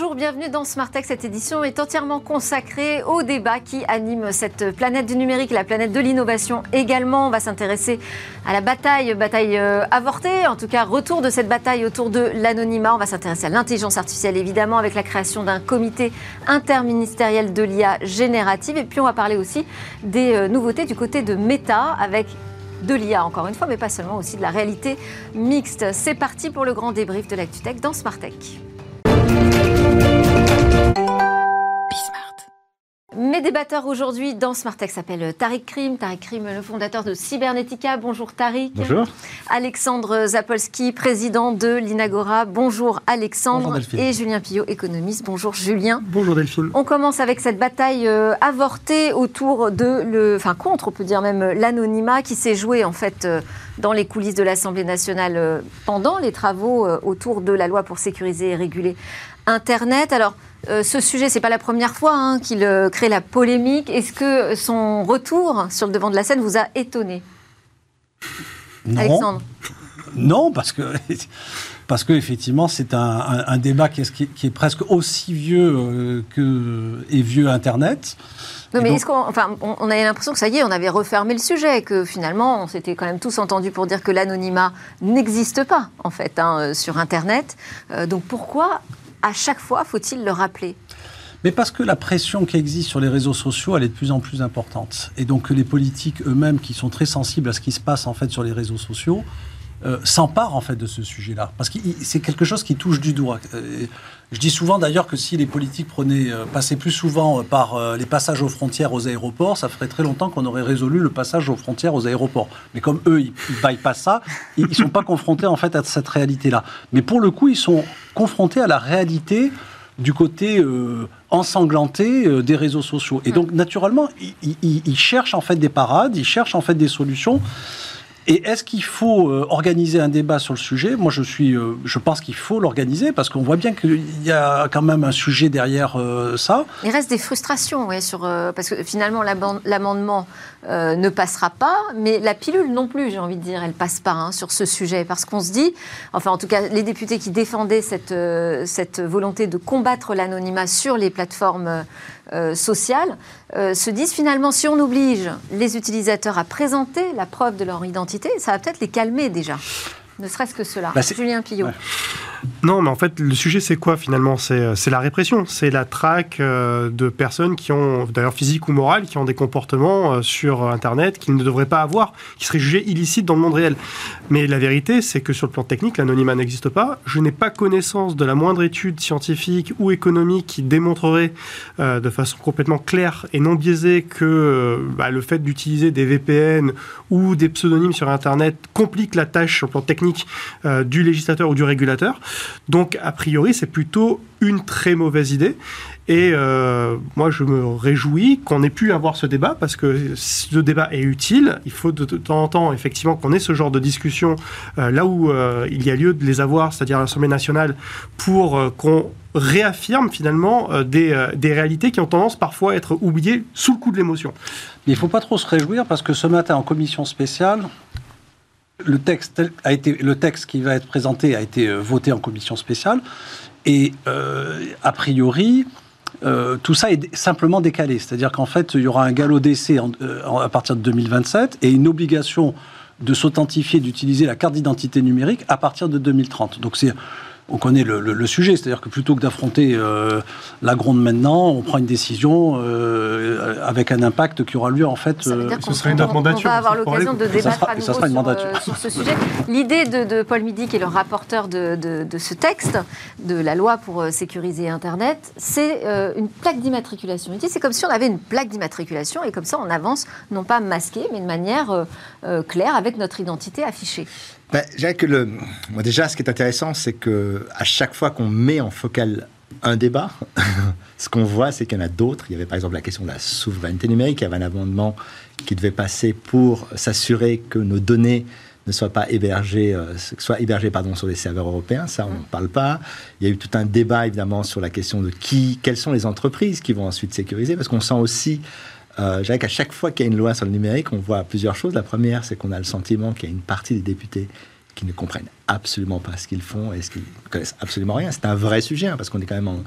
Bonjour, bienvenue dans Smartech. Cette édition est entièrement consacrée au débat qui anime cette planète du numérique, la planète de l'innovation également. On va s'intéresser à la bataille, bataille euh, avortée, en tout cas retour de cette bataille autour de l'anonymat. On va s'intéresser à l'intelligence artificielle évidemment avec la création d'un comité interministériel de l'IA générative. Et puis on va parler aussi des euh, nouveautés du côté de Meta avec de l'IA encore une fois, mais pas seulement aussi de la réalité mixte. C'est parti pour le grand débrief de l'ActuTech dans Smartech. Mes débatteurs aujourd'hui dans Smartech s'appellent Tariq Krim. Tariq Krim, le fondateur de Cybernetica. Bonjour Tariq. Bonjour. Alexandre Zapolski, président de l'Inagora. Bonjour Alexandre. et Julien Pillot, économiste. Bonjour Julien. Bonjour Delphine. On commence avec cette bataille euh, avortée autour de le, enfin contre, on peut dire même l'anonymat qui s'est joué en fait euh, dans les coulisses de l'Assemblée nationale euh, pendant les travaux autour de la loi pour sécuriser et réguler Internet. Alors, euh, ce sujet, c'est pas la première fois hein, qu'il euh, crée la polémique. Est-ce que son retour sur le devant de la scène vous a étonné? Non. Alexandre Non, parce que parce que effectivement, c'est un, débat qui est, presque aussi vieux euh, que est vieux Internet. Non, mais est-ce qu'on, enfin, on, avait l'impression que ça y est, on avait refermé le sujet, que finalement, on s'était quand même tous entendus pour dire que l'anonymat n'existe pas, en fait, hein, sur Internet. donc pourquoi à chaque fois, faut-il le rappeler? Mais parce que la pression qui existe sur les réseaux sociaux, elle est de plus en plus importante. Et donc les politiques eux-mêmes, qui sont très sensibles à ce qui se passe en fait sur les réseaux sociaux, euh, s'emparent en fait de ce sujet-là. Parce que c'est quelque chose qui touche du doigt. Euh, je dis souvent d'ailleurs que si les politiques prenaient, euh, passaient plus souvent par les passages aux frontières aux aéroports, ça ferait très longtemps qu'on aurait résolu le passage aux frontières aux aéroports. Mais comme eux, ils, ils pas ça, ils ne sont pas confrontés en fait à cette réalité-là. Mais pour le coup, ils sont confrontés à la réalité du côté ensanglanté des réseaux sociaux. Et donc, naturellement, ils, ils, cherchent en fait des parades, ils cherchent en fait des solutions. Et est-ce qu'il faut euh, organiser un débat sur le sujet? Moi, je suis, euh, je pense qu'il faut l'organiser parce qu'on voit bien qu'il y a quand même un sujet derrière euh, ça. Il reste des frustrations, oui, sur parce que finalement l'amendement ne passera pas, mais la pilule non plus, j'ai envie de dire, elle passe pas hein, sur ce sujet parce qu'on se dit, enfin en tout cas les députés qui défendaient cette cette volonté de combattre l'anonymat sur les plateformes euh, sociales euh, se disent finalement si on oblige les utilisateurs à présenter la preuve de leur identité, ça va peut-être les calmer déjà. Ne serait-ce que cela. Bah, Julien Pillot. Non, mais en fait, le sujet, c'est quoi finalement? C'est la répression. C'est la traque euh, de personnes qui ont, d'ailleurs physique ou morale, qui ont des comportements euh, sur Internet qu'ils ne devraient pas avoir, qui seraient jugés illicites dans le monde réel. Mais la vérité, c'est que sur le plan technique, l'anonymat n'existe pas. Je n'ai pas connaissance de la moindre étude scientifique ou économique qui démontrerait euh, de façon complètement claire et non biaisée que bah, le fait d'utiliser des VPN ou des pseudonymes sur Internet complique la tâche sur le plan technique du législateur ou du régulateur. Donc, a priori, c'est plutôt une très mauvaise idée. Et euh, moi, je me réjouis qu'on ait pu avoir ce débat parce que ce débat est utile. Il faut de, temps en temps, effectivement, qu'on ait ce genre de discussion euh, là où euh, il y a lieu de les avoir, c'est-à-dire à l'Assemblée nationale, pour qu'on réaffirme finalement des, réalités qui ont tendance parfois à être oubliées sous le coup de l'émotion. Il ne faut pas trop se réjouir parce que ce matin, en commission spéciale, le texte, a été, le texte qui va être présenté a été euh, voté en commission spéciale. Et euh, a priori, euh, tout ça est simplement décalé. C'est-à-dire qu'en fait, il y aura un galop d'essai à partir de 2027 et une obligation de s'authentifier, d'utiliser la carte d'identité numérique à partir de 2030. Donc c'est on connaît le, sujet, c'est-à-dire que plutôt que d'affronter euh, la gronde maintenant, on prend une décision euh, avec un impact qui aura lieu en fait. Euh, ce sera une mandature. On va avoir l'occasion de débattre à nouveau sur, sur, ce sujet. L'idée de, Paul Midi, qui est le rapporteur de, de, ce texte, de la loi pour sécuriser Internet, c'est une plaque d'immatriculation. C'est comme si on avait une plaque d'immatriculation et comme ça on avance, non pas masqué, mais de manière claire avec notre identité affichée ben, que le... Moi, déjà, ce qui est intéressant, c'est que à chaque fois qu'on met en focal un débat, ce qu'on voit, c'est qu'il y en a d'autres. Il y avait par exemple la question de la souveraineté numérique. Il y avait un amendement qui devait passer pour s'assurer que nos données ne soient pas hébergées, euh, soient hébergées pardon, sur les serveurs européens. Ça, on ne parle pas. Il y a eu tout un débat, évidemment, sur la question de qui, quelles sont les entreprises qui vont ensuite sécuriser, parce qu'on sent aussi euh, je dirais qu'à chaque fois qu'il y a une loi sur le numérique, on voit plusieurs choses. La première, c'est qu'on a le sentiment qu'il y a une partie des députés qui ne comprennent absolument pas ce qu'ils font et ce qu'ils connaissent absolument rien. C'est un vrai sujet, hein, parce qu'on est quand même en,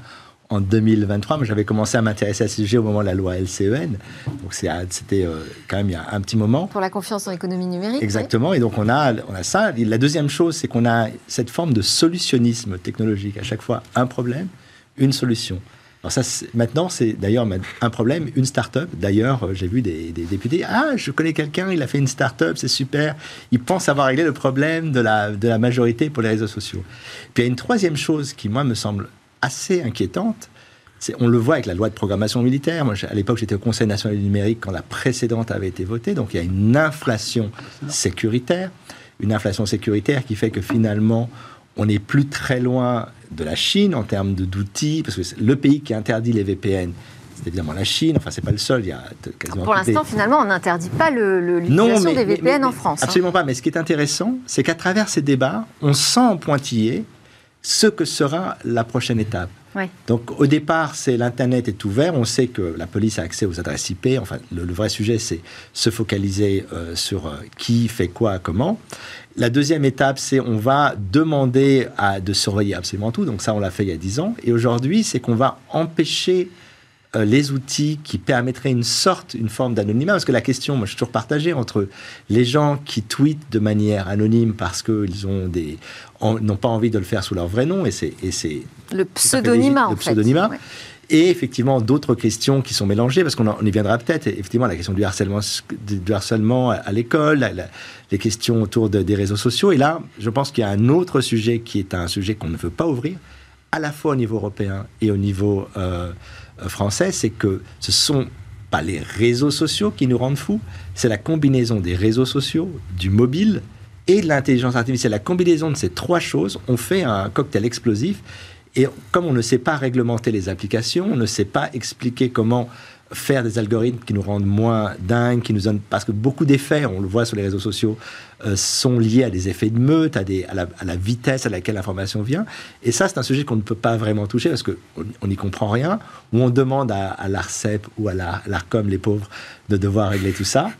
en 2023. Moi, j'avais commencé à m'intéresser à ce sujet au moment de la loi LCEN. Donc, c'était euh, quand même il y a un petit moment. Pour la confiance en l'économie numérique. Exactement. Et donc, on a, on a ça. Et la deuxième chose, c'est qu'on a cette forme de solutionnisme technologique. À chaque fois, un problème, une solution. Alors ça, maintenant, c'est d'ailleurs un problème, une start-up. D'ailleurs, euh, j'ai vu des, députés, ah, je connais quelqu'un, il a fait une start-up, c'est super. Il pense avoir réglé le problème de la, de la majorité pour les réseaux sociaux. Puis il y a une troisième chose qui, moi, me semble assez inquiétante. On le voit avec la loi de programmation militaire. Moi, à l'époque, j'étais au Conseil national du numérique quand la précédente avait été votée. Donc, il y a une inflation sécuritaire. Une inflation sécuritaire qui fait que finalement, on n'est plus très loin de la Chine en termes d'outils, parce que le pays qui interdit les VPN, c'est évidemment la Chine. Enfin, c'est pas le seul. Il y a quasiment Pour l'instant, finalement, on n'interdit pas l'utilisation des VPN en France. Hein. Absolument pas. Mais ce qui est intéressant, c'est qu'à travers ces débats, on sent en pointillé ce que sera la prochaine étape. Donc au départ, c'est l'internet est ouvert. On sait que la police a accès aux adresses IP. Enfin, le, vrai sujet, c'est se focaliser euh, sur euh, qui fait quoi, comment. La deuxième étape, c'est on va demander à, de surveiller absolument tout. Donc ça, on l'a fait il y a dix ans. Et aujourd'hui, c'est qu'on va empêcher euh, les outils qui permettraient une sorte, une forme d'anonymat Parce que la question, moi, je suis toujours partagé entre les gens qui tweetent de manière anonyme parce qu'ils ont des n'ont pas envie de le faire sous leur vrai nom, et c'est le pseudonymat, en pseudonymat. Et effectivement, d'autres questions qui sont mélangées, parce qu'on y viendra peut-être, effectivement, la question du harcèlement, du harcèlement à l'école, les questions autour des réseaux sociaux. Et là, je pense qu'il y a un autre sujet qui est un sujet qu'on ne veut pas ouvrir, à la fois au niveau européen et au niveau euh, français, c'est que ce sont pas les réseaux sociaux qui nous rendent fous, c'est la combinaison des réseaux sociaux, du mobile et de l'intelligence artificielle. La combinaison de ces trois choses, on fait un cocktail explosif. Et comme on ne sait pas réglementer les applications, on ne sait pas expliquer comment faire des algorithmes qui nous rendent moins dingues, qui nous donnent parce que beaucoup d'effets, on le voit sur les réseaux sociaux, euh, sont liés à des effets de meute, à, la, vitesse à laquelle l'information vient. Et ça, c'est un sujet qu'on ne peut pas vraiment toucher parce qu'on n'y comprend rien. Ou on demande à, à l'Arcep ou à l'Arcom, les pauvres, de devoir régler tout ça.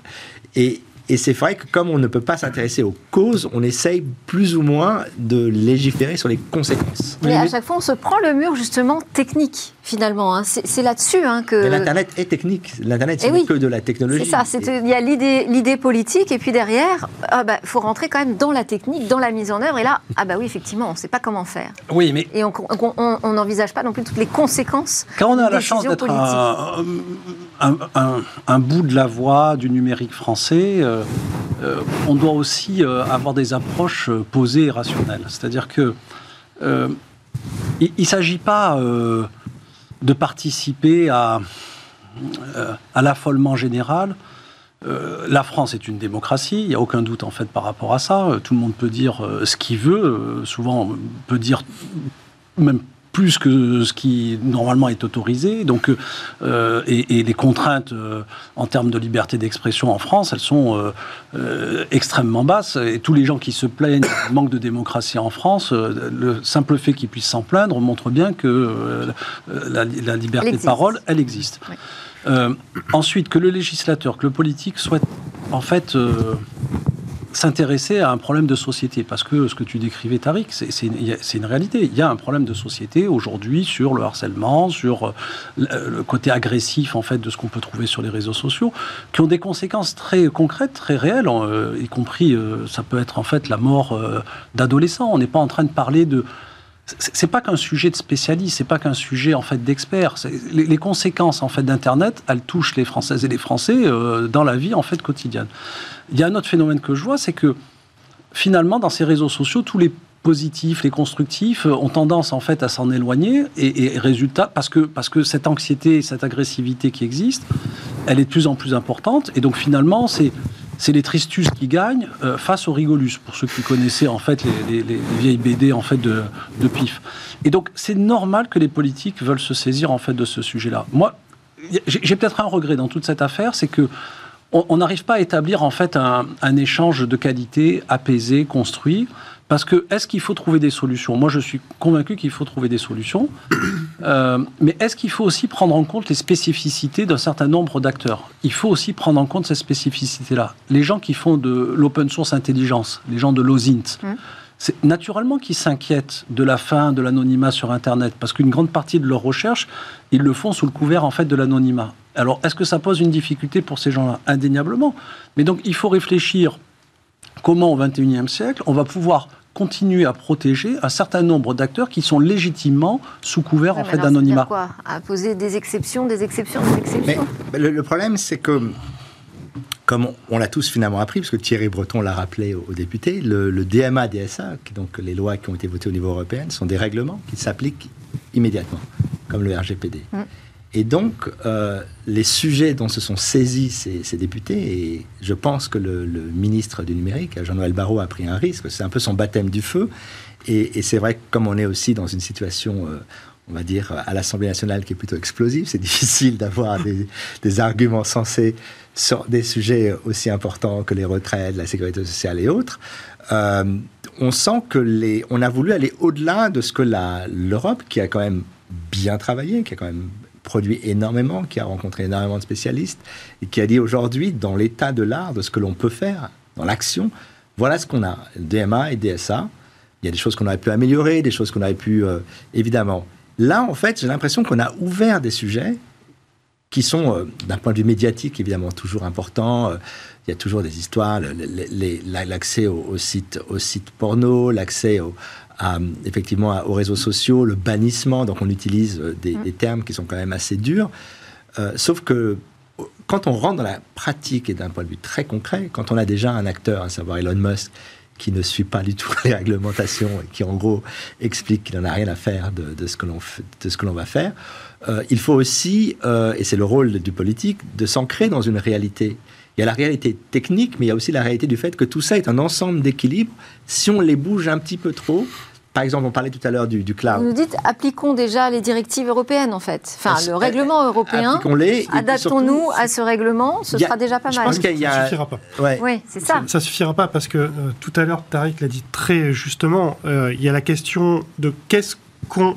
Et, et c'est vrai que comme on ne peut pas s'intéresser aux causes, on essaye plus ou moins de légiférer sur les conséquences. Mais à chaque fois, on se prend le mur justement technique, finalement. Hein. C'est là-dessus hein, que... L'Internet est technique. L'Internet, c'est eh que de la technologie. C'est ça. Il y a l'idée politique, et puis derrière, il ah bah, faut rentrer quand même dans la technique, dans la mise en œuvre. Et là, ah bah oui, effectivement, on ne sait pas comment faire. Oui, mais... Et on n'envisage pas non plus toutes les conséquences Quand on a la chance d'être un, un, bout de la voie du numérique français... Euh, on doit aussi euh, avoir des approches euh, posées et rationnelles. C'est-à-dire que il ne s'agit pas de participer à, à l'affolement général. la France est une démocratie, il n'y a aucun doute en fait par rapport à ça. Tout le monde peut dire ce qu'il veut, souvent on peut dire même plus que ce qui normalement est autorisé. Donc, euh, et, les contraintes euh, en termes de liberté d'expression en France, elles sont euh, extrêmement basses. Et tous les gens qui se plaignent du manque de démocratie en France, le simple fait qu'ils puissent s'en plaindre montre bien que la, liberté de parole, elle existe. ensuite, que le législateur, que le politique souhaite en fait s'intéresser à un problème de société. Parce que ce que tu décrivais, Tariq, c'est une, réalité. Il y a un problème de société aujourd'hui sur le harcèlement, sur euh, le côté agressif en fait de ce qu'on peut trouver sur les réseaux sociaux, qui ont des conséquences très concrètes, très réelles, euh, y compris euh, ça peut être en fait la mort d'adolescents. On n'est pas en train de parler de c'est pas qu'un sujet de spécialiste, c'est pas qu'un sujet en fait d'expert. Les, conséquences en fait d'Internet, elles touchent les Françaises et les Français dans la vie en fait quotidienne. Il y a un autre phénomène que je vois, c'est que finalement, dans ces réseaux sociaux, tous les positifs, les constructifs ont tendance en fait à s'en éloigner et, résultat parce que parce que cette anxiété, cette agressivité qui existe, elle est de plus en plus importante et donc finalement c'est c'est les tristus qui gagnent euh, face aux rigolus, pour ceux qui connaissaient en fait les, vieilles BD en fait de, de pif. Et donc c'est normal que les politiques veulent se saisir en fait de ce sujet-là. Moi, j'ai peut-être un regret dans toute cette affaire, c'est que on n'arrive pas à établir en fait un, échange de qualité apaisé, construit. Parce que est-ce qu'il faut trouver des solutions? Moi, je suis convaincu qu'il faut trouver des solutions. Euh, mais est-ce qu'il faut aussi prendre en compte les spécificités d'un certain nombre d'acteurs? Il faut aussi prendre en compte ces spécificités-là. Les gens qui font de l'open source intelligence, les gens de l'OSINT, mmh. c'est naturellement qu'ils s'inquiètent de la fin de l'anonymat sur Internet, parce qu'une grande partie de leurs recherches, ils le font sous le couvert en fait de l'anonymat. Alors, est-ce que ça pose une difficulté pour ces gens-là? Indéniablement. Mais donc, il faut réfléchir comment au XXIe siècle on va pouvoir continuer à protéger un certain nombre d'acteurs qui sont légitimement sous couvert en fait d'anonymat. quoi? À poser des exceptions, des exceptions, des exceptions? Mais, le, problème, c'est que comme on, l'a tous finalement appris, parce que Thierry Breton l'a rappelé aux, députés, le, DMA, DSA, donc les lois qui ont été votées au niveau européen, sont des règlements qui s'appliquent immédiatement, comme le RGPD. Mm. Et donc, euh, les sujets dont se sont saisis ces, députés, et je pense que le, ministre du numérique, Jean-Noël Barrot, a pris un risque. C'est un peu son baptême du feu. Et, c'est vrai que comme on est aussi dans une situation, euh, on va dire, à l'Assemblée nationale qui est plutôt explosive, c'est difficile d'avoir des, arguments sensés sur des sujets aussi importants que les retraites, la sécurité sociale et autres. Euh, on sent que les, on a voulu aller au-delà de ce que l'Europe, qui a quand même bien travaillé, qui a quand même produit énormément, qui a rencontré énormément de spécialistes, et qui a dit aujourd'hui, dans l'état de l'art, de ce que l'on peut faire, dans l'action, voilà ce qu'on a, DMA et DSA. Il y a des choses qu'on aurait pu améliorer, des choses qu'on aurait pu, euh, évidemment. Là, en fait, j'ai l'impression qu'on a ouvert des sujets qui sont, euh, d'un point de vue médiatique, évidemment, toujours importants. Euh, il y a toujours des histoires, l'accès aux sites au site porno, l'accès au, effectivement aux réseaux sociaux, le bannissement. Donc on utilise euh, mm. des, termes qui sont quand même assez durs. Euh, sauf que quand on rentre dans la pratique et d'un point de vue très concret, quand on a déjà un acteur, à savoir Elon Musk, qui ne suit pas du tout les réglementations et qui en gros explique qu'il n'en a rien à faire de, ce que l'on de ce que l'on va faire, euh, il faut aussi, et c'est le rôle du politique, de s'ancrer dans une réalité. Il y a la réalité technique, mais il y a aussi la réalité du fait que tout ça est un ensemble d'équilibres. Si on les bouge un petit peu trop, par exemple, on parlait tout à l'heure du, du, cloud. Vous nous dites, appliquons déjà les directives européennes, en fait. Enfin, le règlement européen. Adaptons-nous à ce règlement, ce sera déjà pas mal. Je pense qu'il y a... Ça suffira pas. Oui, c'est ça. ça. suffira pas parce que euh, tout à l'heure, Tariq l'a dit très justement, euh, il y a la question de qu'est-ce qu'on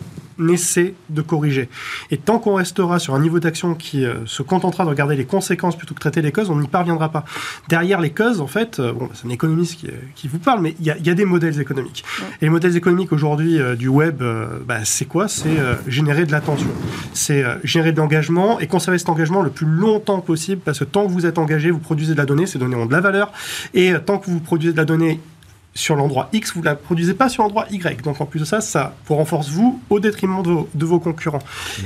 essaie de corriger. Et tant qu'on restera sur un niveau d'action qui euh, se contentera de regarder les conséquences plutôt que traiter les causes, on n'y parviendra pas. Derrière les causes, en fait, euh, bon, c'est un économiste qui, euh, vous parle, mais il y, a des modèles économiques. Et les modèles économiques aujourd'hui du web, bah, c'est quoi? C'est générer de l'attention. C'est générer de l'engagement et conserver cet engagement le plus longtemps possible, parce que tant que vous êtes engagé, vous produisez de la donnée, ces données ont de la valeur, et tant que vous produisez de la donnée sur l'endroit X, vous ne la produisez pas sur l'endroit Y. Donc en plus de ça, ça vous renforce vous au détriment de vos, concurrents.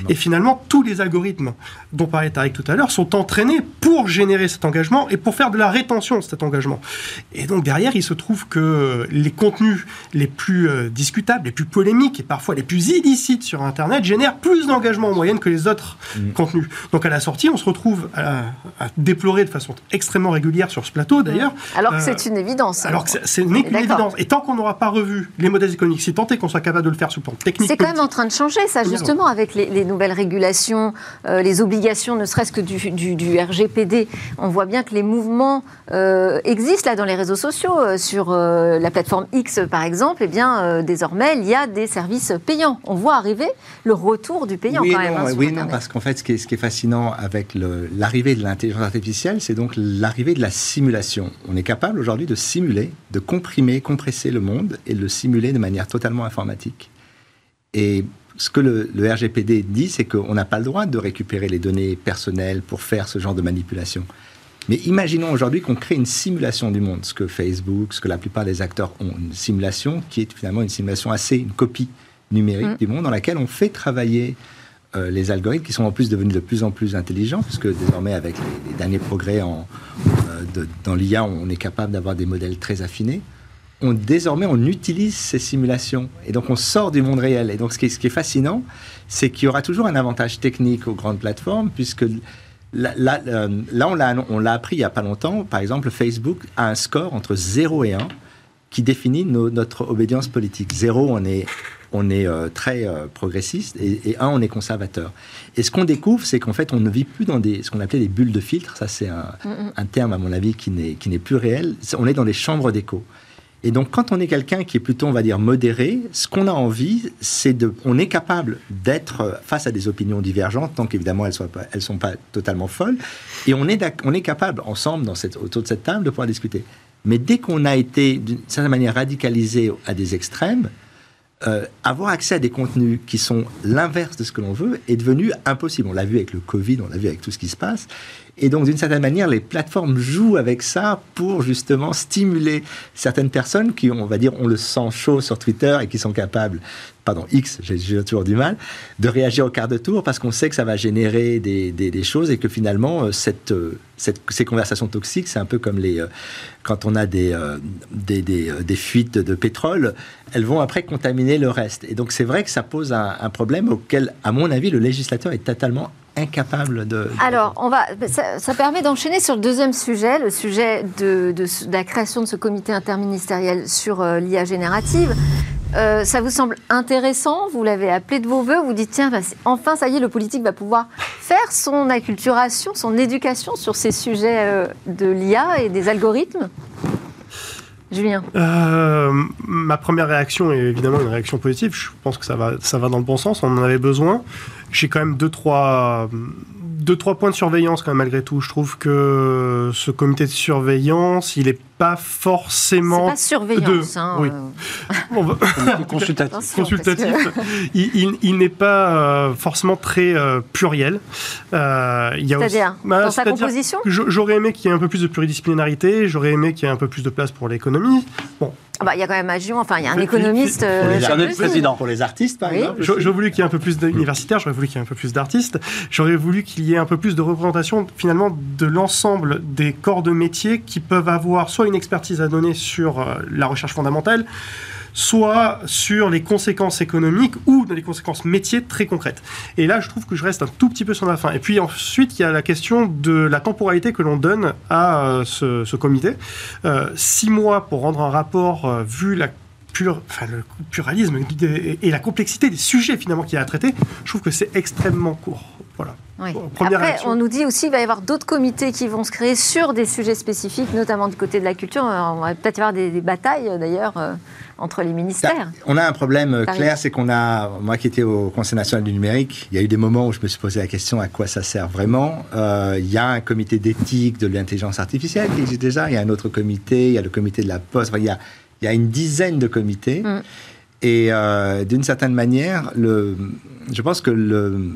Et finalement, tous les algorithmes dont parlait Tariq tout à l'heure sont entraînés pour générer cet engagement et pour faire de la rétention de cet engagement. Et donc derrière, il se trouve que les contenus les plus euh, discutables, les plus polémiques et parfois les plus illicites sur Internet génèrent plus d'engagement en moyenne que les autres mm. contenus. Donc à la sortie, on se retrouve à, déplorer de façon extrêmement régulière sur ce plateau d'ailleurs. Alors que euh, c'est une évidence. Alors que c'est une et tant qu'on n'aura pas revu les modèles économiques, si tant est qu'on soit capable de le faire sur le plan technique. C'est quand même en train de changer, ça, justement, avec les, nouvelles régulations, euh, les obligations, ne serait-ce que du, RGPD. On voit bien que les mouvements euh, existent là dans les réseaux sociaux. Euh, sur la plateforme X, par exemple, et eh bien, désormais, il y a des services payants. On voit arriver le retour du payant quand même. Hein, oui, non, parce qu'en fait, ce qui est, ce qui est fascinant avec l'arrivée de l'intelligence artificielle, c'est donc l'arrivée de la simulation. On est capable aujourd'hui de simuler, de comprimer compresser le monde et le simuler de manière totalement informatique. Et ce que le, RGPD dit, c'est qu'on n'a pas le droit de récupérer les données personnelles pour faire ce genre de manipulation. Mais imaginons aujourd'hui qu'on crée une simulation du monde, ce que Facebook, ce que la plupart des acteurs ont, une simulation qui est finalement une simulation assez, une copie numérique mm. du monde dans laquelle on fait travailler euh, les algorithmes qui sont en plus devenus de plus en plus intelligents, puisque désormais avec les, derniers progrès en, euh, dans l'IA, on est capable d'avoir des modèles très affinés on, désormais, on utilise ces simulations. Et donc, on sort du monde réel. Et donc, ce qui est, fascinant, c'est qu'il y aura toujours un avantage technique aux grandes plateformes, puisque là, là, euh, on l'a appris il n'y a pas longtemps. Par exemple, Facebook a un score entre 0 et 1 qui définit notre obédience politique. 0, on est, on est euh, très euh, progressiste, et, 1, on est conservateur. Et ce qu'on découvre, c'est qu'en fait, on ne vit plus dans des, ce qu'on appelait des bulles de filtre. Ça, c'est un, un, terme, à mon avis, qui n'est plus réel. On est dans des chambres d'écho. Et donc, quand on est quelqu'un qui est plutôt, on va dire, modéré, ce qu'on a envie, c'est de, on est capable d'être face à des opinions divergentes, tant qu'évidemment elles ne sont pas totalement folles, et on est, on est capable, ensemble, dans cette, autour de cette table, de pouvoir discuter. Mais dès qu'on a été, d'une certaine manière, radicalisé à des extrêmes, euh, avoir accès à des contenus qui sont l'inverse de ce que l'on veut est devenu impossible. On l'a vu avec le Covid, on l'a vu avec tout ce qui se passe. Et donc, d'une certaine manière, les plateformes jouent avec ça pour justement stimuler certaines personnes qui, on va dire, ont le sang chaud sur Twitter et qui sont capables, pardon, X, j'ai toujours du mal, de réagir au quart de tour parce qu'on sait que ça va générer des, choses et que finalement, euh, cette, euh, cette, ces conversations toxiques, c'est un peu comme les, euh, quand on a des, des, des, fuites de pétrole, elles vont après contaminer le reste. Et donc, c'est vrai que ça pose un problème auquel, à mon avis, le législateur est totalement incapable de... Alors, on va, ça, permet d'enchaîner sur le deuxième sujet, le sujet de, la création de ce comité interministériel sur euh, l'IA générative. Euh, ça vous semble intéressant? Vous l'avez appelé de vos voeux Vous dites, tiens, bah, enfin, ça y est, le politique va pouvoir faire son acculturation, son éducation sur ces sujets euh, de l'IA et des algorithmes? Julien Ma première réaction est évidemment une réaction positive. Je pense que ça va, ça va dans le bon sens. On en avait besoin j'ai quand même deux trois deux trois points de surveillance quand même malgré tout. Je trouve que ce comité de surveillance, il est pas forcément pas surveillance, de... hein, oui. Euh... consultatif. consultatif. Il, il, n'est pas euh, forcément très euh, pluriel. Euh, C'est-à-dire bah, dans sa composition? J'aurais aimé qu'il y ait un peu plus de pluridisciplinarité. J'aurais aimé qu'il y ait un peu plus de place pour l'économie. Bon, ah bah, il y a quand même Agion, enfin, il y a un économiste. Euh, pour les, président. Pour les artistes, par exemple. J'aurais voulu qu'il y ait un peu plus d'universitaires, j'aurais voulu qu'il y ait un peu plus d'artistes, j'aurais voulu qu'il y ait un peu plus de représentation, finalement, de l'ensemble des corps de métier qui peuvent avoir soit une expertise à donner sur euh, la recherche fondamentale, soit sur les conséquences économiques ou dans les conséquences métiers très concrètes. Et là, je trouve que je reste un tout petit peu sur la fin. Et puis ensuite, il y a la question de la temporalité que l'on donne à euh, ce, comité. Euh, six mois pour rendre un rapport euh, vu la pure, enfin, le pluralisme et la complexité des sujets finalement qu'il y a à traiter, je trouve que c'est extrêmement court. Voilà. Après, on nous dit aussi qu'il va y avoir d'autres comités qui vont se créer sur des sujets spécifiques, notamment du côté de la culture. On va peut-être y avoir des, des batailles d'ailleurs entre les ministères. On a un problème euh, clair, c'est qu'on a, moi qui étais au Conseil national du numérique, il y a eu des moments où je me suis posé la question à quoi ça sert vraiment. Euh, il y a un comité d'éthique de l'intelligence artificielle qui existe déjà, il y a un autre comité, il y a le comité de la poste, il, y a, il y a une dizaine de comités. Mm. Et euh, d'une certaine manière, le, je pense que le,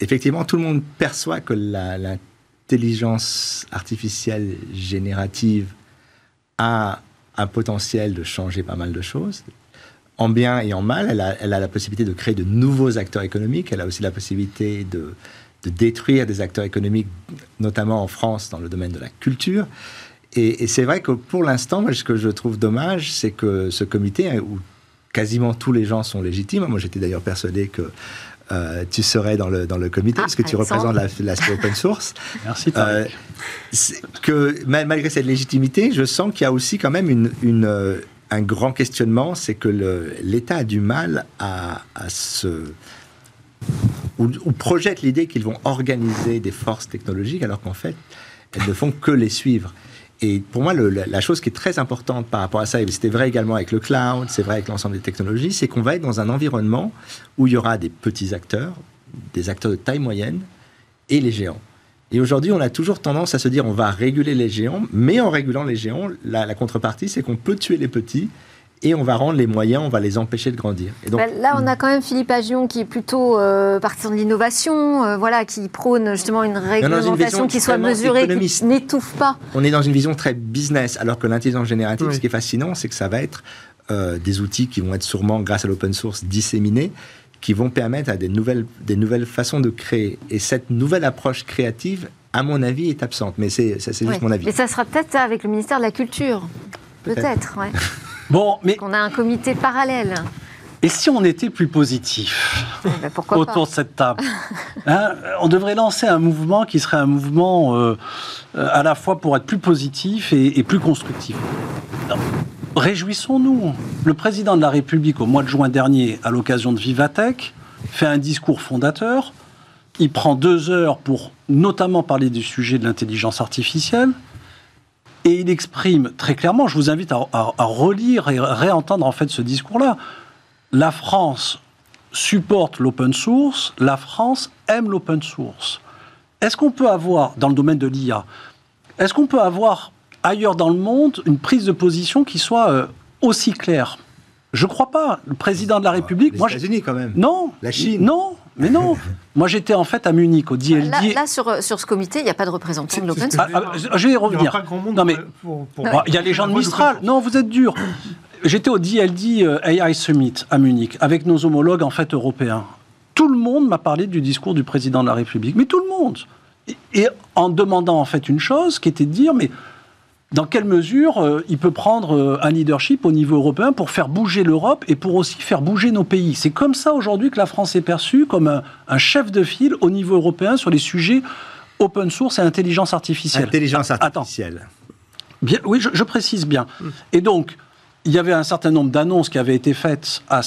effectivement, tout le monde perçoit que l'intelligence artificielle générative a un potentiel de changer pas mal de choses. En bien et en mal, elle a, la possibilité de créer de nouveaux acteurs économiques, elle a aussi la possibilité de, de détruire des acteurs économiques, notamment en France dans le domaine de la culture. Et, c'est vrai que pour l'instant, ce que je trouve dommage, c'est que ce comité, hein, où quasiment tous les gens sont légitimes, moi j'étais d'ailleurs persuadé que euh, tu serais dans le, dans le comité, parce que tu représentes l'aspect open source. Merci. Euh, que malgré cette légitimité, je sens qu'il y a aussi quand même une, une, euh, un grand questionnement, c'est que l'État a du mal à, à se... Ou, ou projette l'idée qu'ils vont organiser des forces technologiques, alors qu'en fait, elles ne font que les suivre. Et pour moi, la, chose qui est très importante par rapport à ça, et c'était vrai également avec le cloud, c'est vrai avec l'ensemble des technologies, c'est qu'on va être dans un environnement où il y aura des petits acteurs, des acteurs de taille moyenne et les géants. Et aujourd'hui, on a toujours tendance à se dire on va réguler les géants, mais en régulant les géants, la contrepartie, c'est qu'on peut tuer les petits et on va rendre les moyens, on va les empêcher de grandir. Et donc, bah, là, on a quand même Philippe Agion qui est plutôt euh, partisan de l'innovation, euh, voilà, qui prône justement une réglementation qui soit mesurée, qui n'étouffe pas. On est dans une vision très business, alors que l'intelligence générative, ce qui est fascinant, c'est que ça va être euh, des outils qui vont être sûrement, grâce à l'open source, disséminés, qui vont permettre à des nouvelles, des nouvelles façons de créer. Et cette nouvelle approche créative, à mon avis, est absente. Mais c'est, ça, c'est juste mon avis. Mais ça sera peut-être avec le ministère de la Culture. Peut-être, ouais. Bon, mais. On a un comité parallèle. Et si on était plus positif eh ben, autour de cette table hein, On devrait lancer un mouvement qui serait un mouvement euh, euh, à la fois pour être plus positif et, plus constructif. Réjouissons-nous. Le président de la République, au mois de juin dernier, à l'occasion de Vivatech, fait un discours fondateur. Il prend deux heures pour notamment parler du sujet de l'intelligence artificielle Et il exprime très clairement, je vous invite à, à- à relire et réentendre en fait ce discours-là. La France supporte l'open source, la France aime l'open source. Est-ce qu'on peut avoir, dans le domaine de l'IA, est-ce qu'on peut avoir ailleurs dans le monde une prise de position qui soit euh, aussi claire? Je ne crois pas. Le président de la République, Les moi, États-Unis quand même. non, La Chine. non, mais non. moi, j'étais en fait à Munich au DLD. Là, là, sur, sur ce comité, il n'y a pas de représentant de l'open source. Ah, ah, je vais y Il n'y revenir. pas grand monde Non, mais- pour- pour- Bon, Il y a les gens de Mistral. Non, vous êtes dur. J'étais au DLD euh, AI Summit à Munich avec nos homologues en fait européens. Tout le monde m'a parlé du discours du président de la République, mais tout le monde. Et, et en demandant en fait une chose qui était de dire mais dans quelle mesure euh, il peut prendre euh, un leadership au niveau européen pour faire bouger l'Europe et pour aussi faire bouger nos pays? C'est comme ça aujourd'hui que la France est perçue comme un, un chef de file au niveau européen sur les sujets open source et intelligence artificielle. Intelligence Attends. artificielle. Bien, oui, je, je précise bien. Et donc, il y avait un certain nombre d'annonces qui avaient été faites à,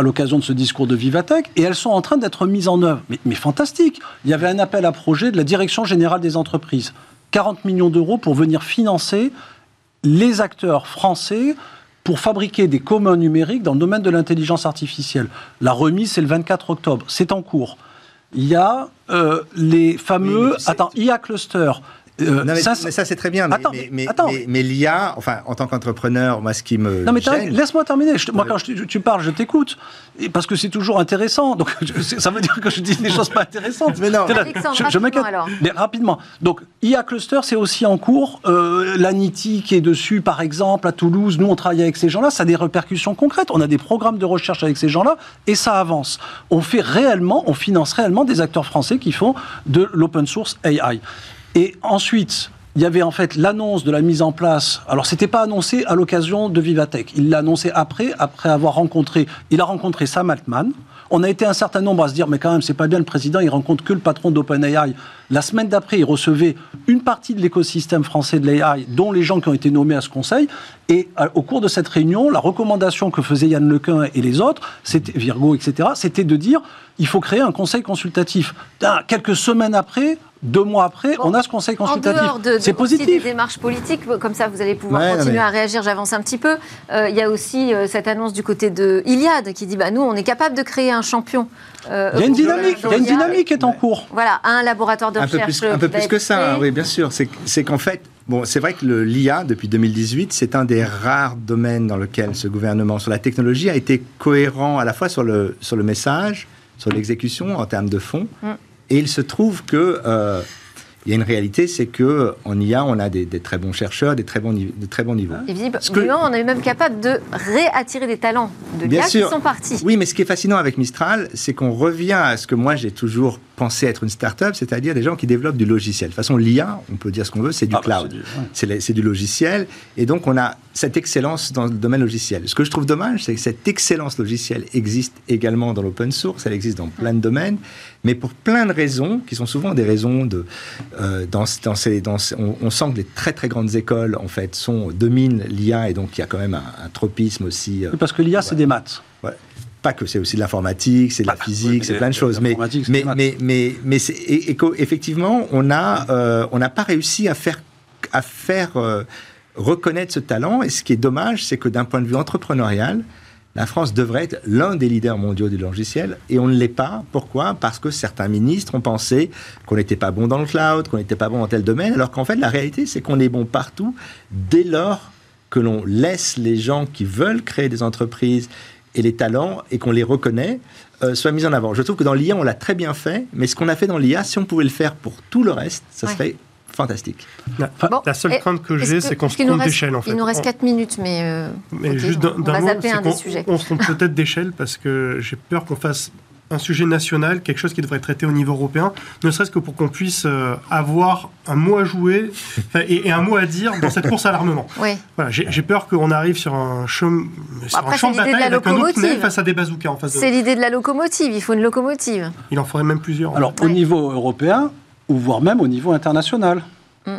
l'occasion de ce discours de Vivatech, et elles sont en train d'être mises en œuvre. Mais, mais fantastique Il y avait un appel à projet de la Direction générale des entreprises. 40 millions d'euros pour venir financer les acteurs français pour fabriquer des communs numériques dans le domaine de l'intelligence artificielle. La remise, c'est le 24 octobre. C'est en cours. Il y a euh, les fameux... Oui, attends, IA Cluster. Euh, Non, mais, ça, mais ça, c'est très bien. Mais, Attends, mais, mais, attends. mais- mais l'IA, enfin, en tant qu'entrepreneur, moi, ce qui me. Non mais laisse-moi terminer. Je moi quand je tu parles, je t'écoute. Et Parce que c'est toujours intéressant. Donc je- ça veut dire que je dis des choses pas intéressantes. Mais non. Là, je, je rapidement, m'inquiète. alors. Mais rapidement. Donc IA Cluster, c'est aussi en cours. Euh, L'ANITI qui est dessus, par exemple, à Toulouse. Nous, on travaille avec ces gens-là. Ça a des répercussions concrètes. On a des programmes de recherche avec ces gens-là et ça avance. On fait réellement, on finance réellement des acteurs français qui font de l'open source AI. Et ensuite, il y avait en fait l'annonce de la mise en place. Alors, c'était pas annoncé à l'occasion de Vivatech. Il l'a annoncé après, après avoir rencontré. Il a rencontré Sam Altman. On a été un certain nombre à se dire, mais quand même, c'est pas bien le président, il rencontre que le patron d'OpenAI. La semaine d'après, il recevait une partie de l'écosystème français de l'AI, dont les gens qui ont été nommés à ce conseil. Et à- au cours de cette réunion, la recommandation que faisait Yann Lequin et les autres, c'était Virgo, etc., c'était de dire, il faut créer un conseil consultatif. Putain, Quelques semaines après, deux mois après, Bon, on a ce conseil En consultatif. dehors de, C'est aussi des positif. démarches politiques, comme ça vous allez pouvoir Ouais, continuer mais- à réagir, j'avance un petit peu. Euh, Il y a aussi euh, cette annonce du côté de Iliad qui dit bah, nous, on est capable de créer un champion. euh, Il y a une dynamique, il y a une dynamique qui est en cours. Voilà, un laboratoire de un peu recherche. plus, un peu plus que ça, hein, oui, bien sûr. C'est qu'en fait, bon, c'est vrai que le- l'IA, depuis 2018, c'est un des rares domaines dans lequel ce gouvernement, sur la technologie, a été cohérent à la fois sur le, sur le message, sur l'exécution en termes de fonds. Mm. Et il se trouve que. euh, il y a une réalité, c'est que en IA, on a des, des très bons chercheurs, des très bons, niveaux- de très bons niveaux. Et Ce que- visiblement, on est même capable de réattirer des talents de l'IA qui sont partis. Oui, mais ce qui est fascinant avec Mistral, c'est qu'on revient à ce que moi j'ai toujours pensé être une start-up, c'est-à-dire des gens qui développent du logiciel. De toute façon, l'IA, on peut dire ce qu'on veut, c'est du Ah bah, cloud. c'est du- ouais. C'est la- c'est du logiciel. Et donc, on a cette excellence dans le domaine logiciel. Ce que je trouve dommage, c'est que cette excellence logicielle existe également dans l'open source, elle existe dans plein de domaines, mais pour plein de raisons, qui sont souvent des raisons de... euh, dans, dans ces, dans ces- on, on sent que les très très grandes écoles, en fait, sont, dominent l'IA, et donc il y a quand même un, un tropisme aussi... euh, Oui, Parce que l'IA, c'est des maths. Ouais. Pas que, c'est aussi de l'informatique, c'est de la physique, c'est plein de choses. Mais, mais, mais, mais, mais et- effectivement, on a, euh, on n'a pas réussi à faire, à faire euh, reconnaître ce talent. Et ce qui est dommage, c'est que d'un point de vue entrepreneurial, la France devrait être l'un des leaders mondiaux du logiciel et on ne l'est pas. Pourquoi? Parce que certains ministres ont pensé qu'on n'était pas bon dans le cloud, qu'on n'était pas bon dans tel domaine, alors qu'en fait, la réalité, c'est qu'on est bon partout dès lors que l'on laisse les gens qui veulent créer des entreprises et les talents et qu'on les reconnaît euh, soient mis en avant. Je trouve que dans l'IA, on l'a très bien fait, mais ce qu'on a fait dans l'IA, si on pouvait le faire pour tout le reste, ça Ouais. serait fantastique. La, Bon, la seule et- crainte que j'ai, c'est qu'on se trompe d'échelle, en fait. Il nous reste On- 4 minutes, mais, euh, Mais juste on, va mot, un des sujets. on se trompe peut-être d'échelle parce que j'ai peur qu'on fasse un sujet national, quelque chose qui devrait être traité au niveau européen, ne serait-ce que pour qu'on puisse euh, avoir un mot à jouer et, et un mot à dire dans cette course à l'armement. Oui. Voilà, j'ai peur qu'on arrive sur un, chemin, sur Après, un champ de c'est l'idée de bataille la avec un autre locomotive. tunnel face à des bazookas en face de C'est l'idée de la locomotive, il faut une locomotive. Il en faudrait même plusieurs. Alors, au Ouais. niveau européen, ou voire même au niveau international. Mm.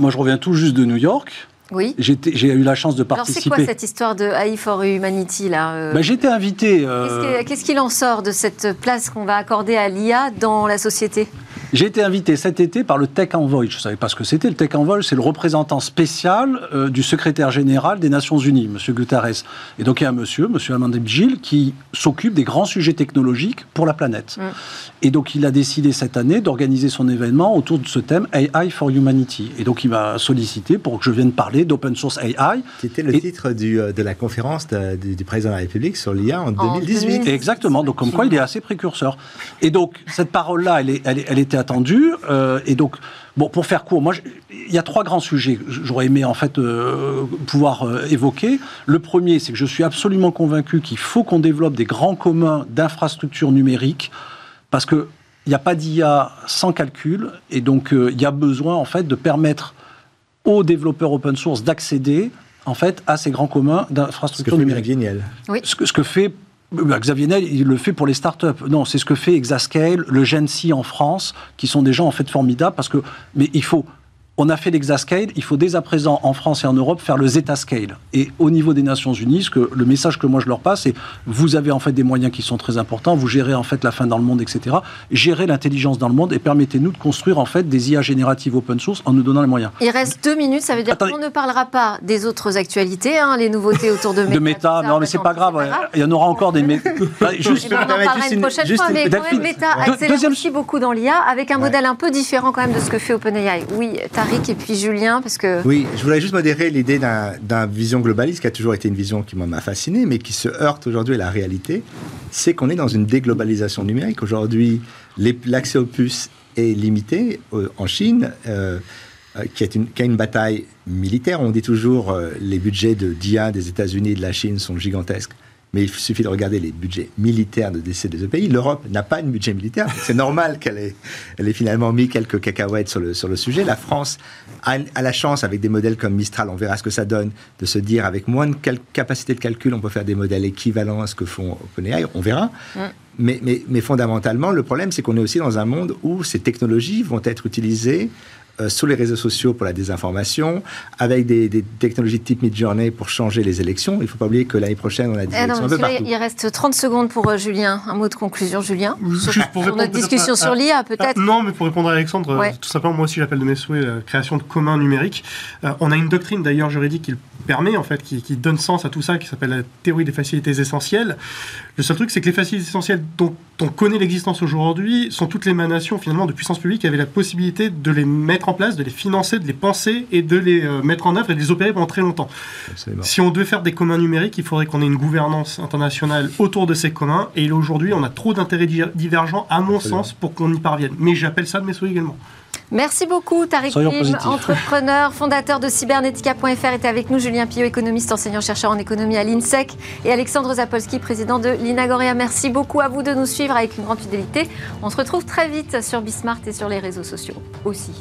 Moi, je reviens tout juste de New York. Oui. J'ai eu la chance de Alors c'est participer. quoi cette histoire de AI for Humanity là euh, Ben, J'étais invité. Qu'est-ce euh, que- Qu'est-ce qu'il en sort de cette place qu'on va accorder à l'IA dans la société? J'ai été invité cet été par le Tech Envoy. Je ne savais pas ce que c'était. Le Tech Envoy, c'est le représentant spécial euh, du secrétaire général des Nations Unies, M. Guterres. Et donc il y a un monsieur, M. Amandine Gilles, qui s'occupe des grands sujets technologiques pour la planète. Mm. Et donc il a décidé cette année d'organiser son événement autour de ce thème AI for Humanity. Et donc il m'a sollicité pour que je vienne parler d'open source AI. C'était le titre du, euh, de la conférence du, président de la République sur l'IA en, 2018. Exactement. Donc comme quoi il est assez précurseur. Et donc cette parole-là, elle, elle, était attendue. Euh, et donc Bon, pour faire court, moi, il y a trois grands sujets que j'aurais aimé en fait euh, pouvoir évoquer. Le premier, c'est que je suis absolument convaincu qu'il faut qu'on développe des grands communs d'infrastructures numériques parce qu'il n'y a pas d'IA sans calcul, et donc euh, il y a besoin en fait de permettre aux développeurs open source d'accéder en fait à ces grands communs d'infrastructures numériques. Oui. Ce, que, ce que fait bah, Xavier Niel, il le fait pour les startups. Non, c'est ce que fait Exascale, le Gency en France, qui sont des gens en fait formidables parce que, mais il faut, on a fait l'exascale, il faut dès à présent en France et en Europe faire le zetascale. Et au niveau des Nations Unies, ce que, le message que moi je leur passe, c'est vous avez en fait des moyens qui sont très importants, vous gérez en fait la fin dans le monde, etc. Gérez l'intelligence dans le monde et permettez-nous de construire en fait des IA génératives open source en nous donnant les moyens. Il reste deux minutes, ça veut dire qu'on ne parlera pas des autres actualités, hein, les nouveautés autour de Meta. De Meta, non mais c'est pas, grave, il y en aura encore des. Bah, juste, on en parlera une prochaine fois, mais quand même Meta accélère aussi beaucoup dans l'IA avec un modèle un peu différent quand même de ce que fait OpenAI. Oui, Et puis Julien, parce que... Oui, je voulais juste modérer l'idée d'un vision globaliste, qui a toujours été une vision qui m'a fasciné, mais qui se heurte aujourd'hui à la réalité, c'est qu'on est dans une déglobalisation numérique. Aujourd'hui, l'accès aux puces est limité euh, en Chine, euh, euh, qui, a une bataille militaire. On dit toujours les budgets de DIA des États-Unis et de la Chine sont gigantesques mais il suffit de regarder les budgets militaires de ces deux pays. L'Europe n'a pas de budget militaire. C'est normal qu'elle ait, elle ait finalement mis quelques cacahuètes sur le, sur le sujet. La France a, la chance, avec des modèles comme Mistral, on verra ce que ça donne, de se dire avec moins de capacité de calcul, on peut faire des modèles équivalents à ce que font OpenAI. On verra. Mm. Mais, mais, mais, fondamentalement, le problème, c'est qu'on est aussi dans un monde où ces technologies vont être utilisées euh, sur les réseaux sociaux pour la désinformation, avec des, technologies de type Midjourney pour changer les élections. Il ne faut pas oublier que l'année prochaine, on a des eh élections un peu partout. Il reste 30 secondes pour euh, Julien. Un mot de conclusion, Julien Juste pour, notre discussion sur l'IA, peut-être Non, mais pour répondre à Alexandre, euh, tout simplement, moi aussi, j'appelle de mes souhaits la création de communs numériques. on a une doctrine, d'ailleurs, juridique qui le permet, en fait, qui, qui donne sens à tout ça, qui s'appelle la théorie des facilités essentielles. Le seul truc, c'est que les facilités essentielles dont on connaît l'existence aujourd'hui sont toutes l'émanation, finalement, de puissances publiques qui avaient la possibilité de les mettre en place, de les financer, de les penser et de les euh, mettre en œuvre et de les opérer pendant très longtemps. Si on devait faire des communs numériques, il faudrait qu'on ait une gouvernance internationale autour de ces communs. Et aujourd'hui, on a trop d'intérêts divergents, à mon sens, pour qu'on y parvienne. Mais j'appelle ça de mes souhaits également. Merci beaucoup, Tariq Lim, entrepreneur, fondateur de cybernetica.fr, était avec nous. Julien Pillot, économiste, enseignant-chercheur en économie à l'INSEC. Et Alexandre Zapolski, président de l'Inagoria. Merci beaucoup à vous de nous suivre avec une grande fidélité. On se retrouve très vite sur Bismart et sur les réseaux sociaux aussi.